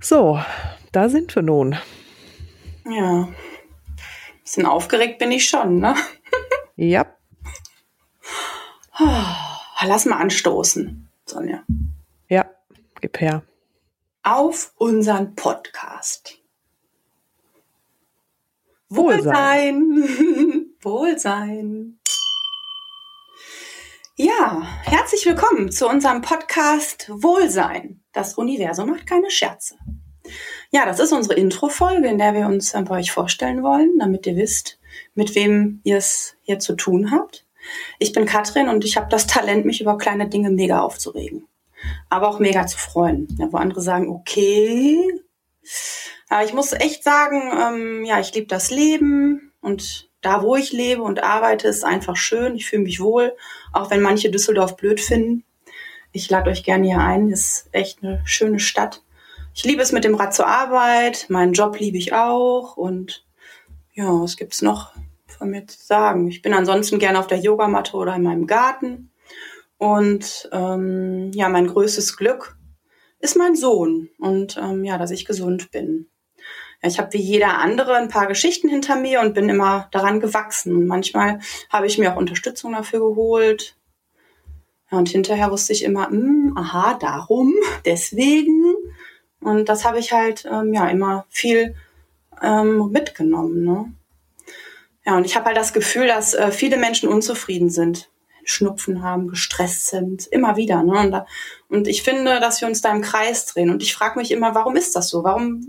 So, da sind wir nun. Ja. Bisschen aufgeregt bin ich schon, ne? Ja. Lass mal anstoßen, Sonja. Ja, gib her. Auf unseren Podcast. Wohlsein. Wohlsein. Wohlsein. Ja, herzlich willkommen zu unserem Podcast Wohlsein. Das Universum macht keine Scherze. Ja, das ist unsere Intro-Folge, in der wir uns bei euch vorstellen wollen, damit ihr wisst, mit wem ihr es hier zu tun habt. Ich bin Katrin und ich habe das Talent, mich über kleine Dinge mega aufzuregen. Aber auch mega zu freuen. Ja, wo andere sagen, okay. Aber ich muss echt sagen, ähm, ja, ich liebe das Leben und da, wo ich lebe und arbeite, ist einfach schön. Ich fühle mich wohl, auch wenn manche Düsseldorf blöd finden. Ich lade euch gerne hier ein. Ist echt eine schöne Stadt. Ich liebe es mit dem Rad zur Arbeit. Meinen Job liebe ich auch. Und ja, was gibt's noch von mir zu sagen? Ich bin ansonsten gerne auf der Yogamatte oder in meinem Garten. Und ähm, ja, mein größtes Glück ist mein Sohn und ähm, ja, dass ich gesund bin. Ich habe wie jeder andere ein paar Geschichten hinter mir und bin immer daran gewachsen. Manchmal habe ich mir auch Unterstützung dafür geholt. Und hinterher wusste ich immer, mh, hm, aha, darum, deswegen. Und das habe ich halt ähm, ja immer viel ähm, mitgenommen. Ne? Ja, und ich habe halt das Gefühl, dass äh, viele Menschen unzufrieden sind, Schnupfen haben, gestresst sind, immer wieder. Ne? Und, da, und ich finde, dass wir uns da im Kreis drehen. Und ich frage mich immer, warum ist das so? Warum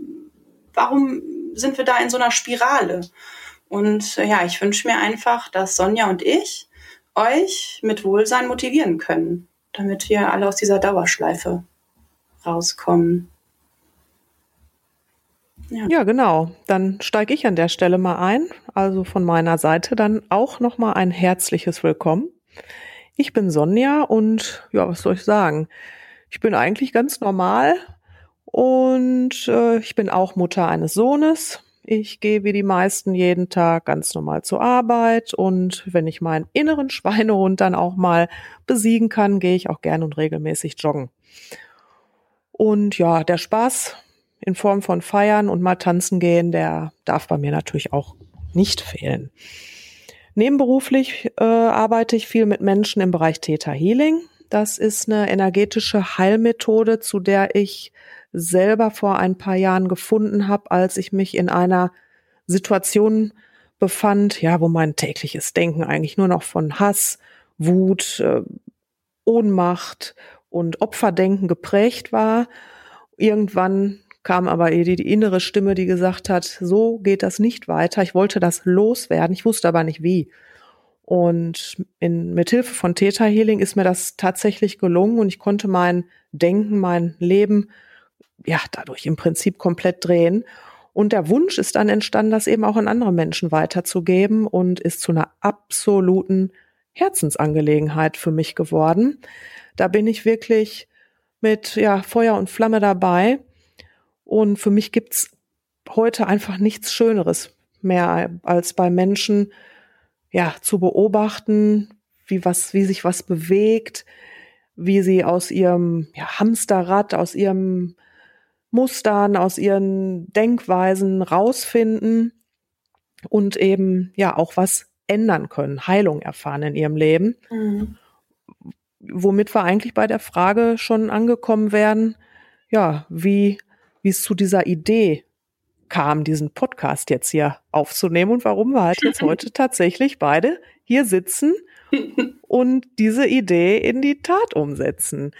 warum sind wir da in so einer Spirale? Und äh, ja, ich wünsche mir einfach, dass Sonja und ich euch mit Wohlsein motivieren können, damit wir alle aus dieser Dauerschleife rauskommen. Ja. ja, genau. Dann steige ich an der Stelle mal ein. Also von meiner Seite dann auch nochmal ein herzliches Willkommen. Ich bin Sonja und ja, was soll ich sagen? Ich bin eigentlich ganz normal, und äh, ich bin auch Mutter eines Sohnes. Ich gehe wie die meisten jeden Tag ganz normal zur Arbeit und wenn ich meinen inneren Schweinehund dann auch mal besiegen kann, gehe ich auch gern und regelmäßig joggen. Und ja, der Spaß in Form von Feiern und mal tanzen gehen, der darf bei mir natürlich auch nicht fehlen. Nebenberuflich äh, arbeite ich viel mit Menschen im Bereich Theta Healing. Das ist eine energetische Heilmethode, zu der ich selber vor ein paar Jahren gefunden habe, als ich mich in einer Situation befand, ja, wo mein tägliches Denken eigentlich nur noch von Hass, Wut, äh, Ohnmacht und Opferdenken geprägt war. Irgendwann kam aber die, die innere Stimme, die gesagt hat, so geht das nicht weiter. Ich wollte das loswerden, ich wusste aber nicht wie. Und in, mit Hilfe von Theta Healing ist mir das tatsächlich gelungen und ich konnte mein Denken, mein Leben ja, dadurch im Prinzip komplett drehen. Und der Wunsch ist dann entstanden, das eben auch an andere Menschen weiterzugeben und ist zu einer absoluten Herzensangelegenheit für mich geworden. Da bin ich wirklich mit ja, Feuer und Flamme dabei. Und für mich gibt's heute einfach nichts Schöneres mehr, als bei Menschen ja zu beobachten, wie was, wie sich was bewegt, wie sie aus ihrem ja, Hamsterrad, aus ihrem Mustern, aus ihren Denkweisen rausfinden und eben ja auch was ändern können, Heilung erfahren in ihrem Leben. Mhm. Womit wir eigentlich bei der Frage schon angekommen werden, ja, wie, wie es zu dieser Idee kam, diesen Podcast jetzt hier aufzunehmen und warum wir halt jetzt heute tatsächlich beide hier sitzen und diese Idee in die Tat umsetzen.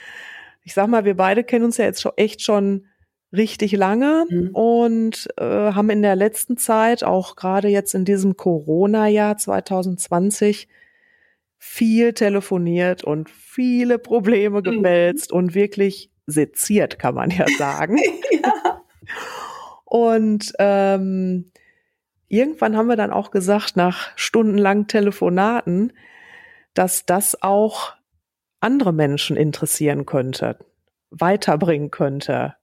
Ich sag mal, wir beide kennen uns ja jetzt schon echt schon richtig lange mhm. und äh, haben in der letzten Zeit, auch gerade jetzt in diesem Corona-Jahr 2020, viel telefoniert und viele Probleme mhm. gewälzt mhm. und wirklich seziert, kann man ja sagen. ja. Und ähm, irgendwann haben wir dann auch gesagt, nach stundenlangen Telefonaten, dass das auch andere Menschen interessieren könnte, weiterbringen könnte,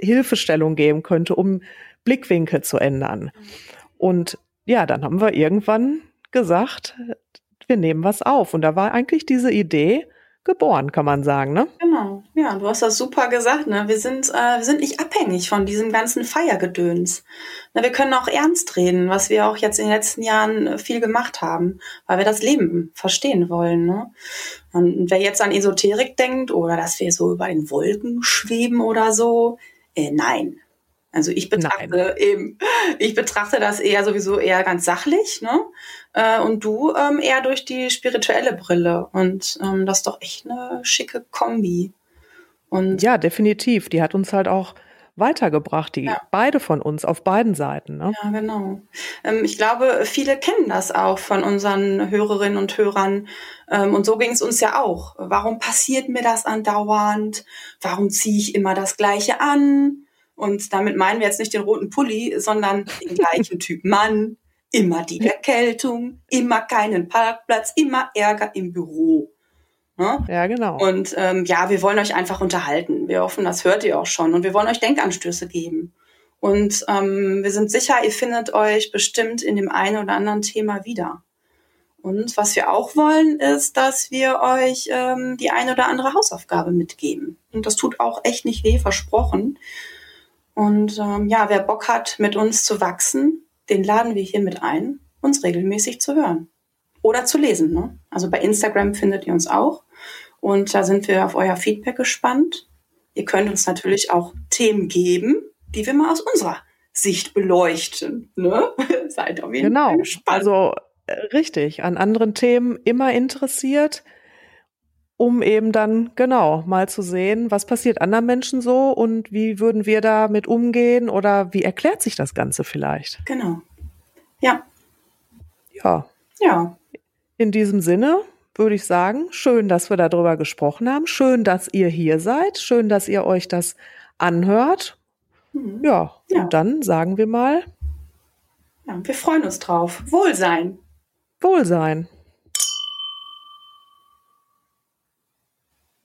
Hilfestellung geben könnte, um Blickwinkel zu ändern. Und ja, dann haben wir irgendwann gesagt, wir nehmen was auf. Und da war eigentlich diese Idee geboren, kann man sagen, ne? Genau. Ja, du hast das super gesagt, ne? Wir sind, äh, wir sind nicht abhängig von diesem ganzen Feiergedöns. Ne, wir können auch ernst reden, was wir auch jetzt in den letzten Jahren äh, viel gemacht haben, weil wir das Leben verstehen wollen, ne? Und wer jetzt an Esoterik denkt oder dass wir so über den Wolken schweben oder so, äh, nein. Also ich betrachte Nein. eben, ich betrachte das eher sowieso eher ganz sachlich, ne? Äh, und du ähm, eher durch die spirituelle Brille. Und ähm, das ist doch echt eine schicke Kombi. Und ja, definitiv. Die hat uns halt auch weitergebracht, die ja. beide von uns auf beiden Seiten. Ne? Ja, genau. Ähm, ich glaube, viele kennen das auch von unseren Hörerinnen und Hörern. Ähm, und so ging es uns ja auch. Warum passiert mir das andauernd? Warum ziehe ich immer das Gleiche an? Und damit meinen wir jetzt nicht den roten Pulli, sondern den gleichen Typ Mann, immer die Erkältung, immer keinen Parkplatz, immer Ärger im Büro. Ne? Ja, genau. Und ähm, ja, wir wollen euch einfach unterhalten. Wir hoffen, das hört ihr auch schon. Und wir wollen euch Denkanstöße geben. Und ähm, wir sind sicher, ihr findet euch bestimmt in dem einen oder anderen Thema wieder. Und was wir auch wollen, ist, dass wir euch ähm, die eine oder andere Hausaufgabe mitgeben. Und das tut auch echt nicht weh, versprochen. Und ähm, ja, wer Bock hat, mit uns zu wachsen, den laden wir hier mit ein, uns regelmäßig zu hören oder zu lesen. Ne? Also bei Instagram findet ihr uns auch und da sind wir auf euer Feedback gespannt. Ihr könnt uns natürlich auch Themen geben, die wir mal aus unserer Sicht beleuchten. Ne? Seid auf jeden genau. Fall gespannt. Also äh, richtig, an anderen Themen immer interessiert um eben dann genau mal zu sehen, was passiert anderen Menschen so und wie würden wir damit umgehen oder wie erklärt sich das Ganze vielleicht? Genau. Ja. Ja. Ja. In diesem Sinne würde ich sagen, schön, dass wir darüber gesprochen haben. Schön, dass ihr hier seid. Schön, dass ihr euch das anhört. Mhm. Ja, ja, und dann sagen wir mal. Ja, wir freuen uns drauf. Wohlsein. Wohlsein.